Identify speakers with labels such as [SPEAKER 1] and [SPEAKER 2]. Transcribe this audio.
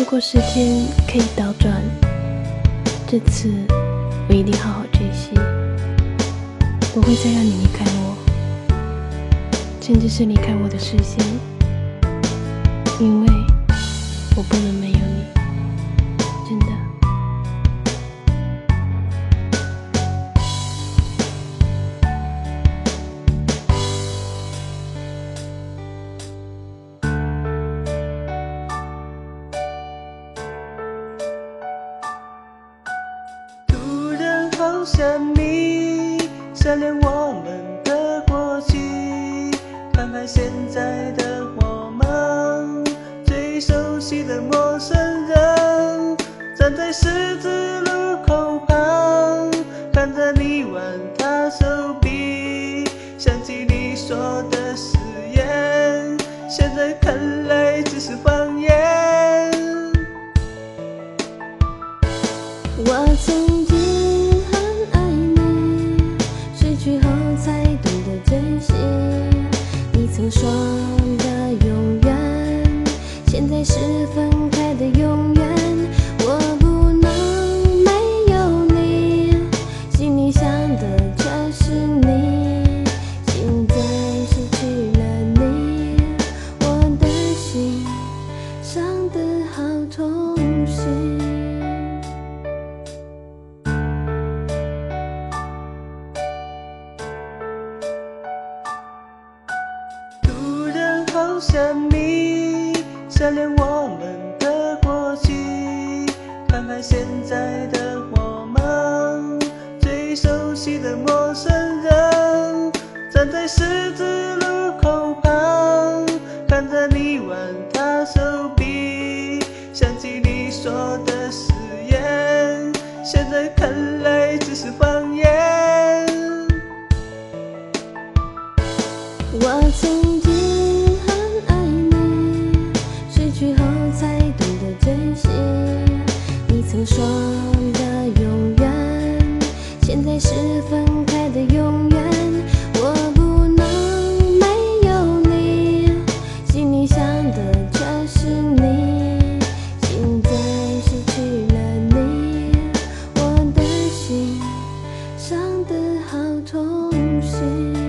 [SPEAKER 1] 如果时间可以倒转，这次我一定好好珍惜，不会再让你离开我，甚至是离开我的视线，因为我不能没有你。
[SPEAKER 2] 好想你，想念我们的过去，看看现在的我们，最熟悉的陌生人，站在十字路口旁，看着你挽他手臂，想起你说的誓言，现在看来只是谎言。
[SPEAKER 1] 我曾你说
[SPEAKER 2] 然好想你，想念我们的过去，看看现在的我们，最熟悉的陌生人，站在十字路口旁，看着你挽他手臂，想起你说的誓言，现在看来只是说的永远现在是分开的永远
[SPEAKER 1] 我不能没有你心里想的全是你现在失去了你我的心伤的好痛心。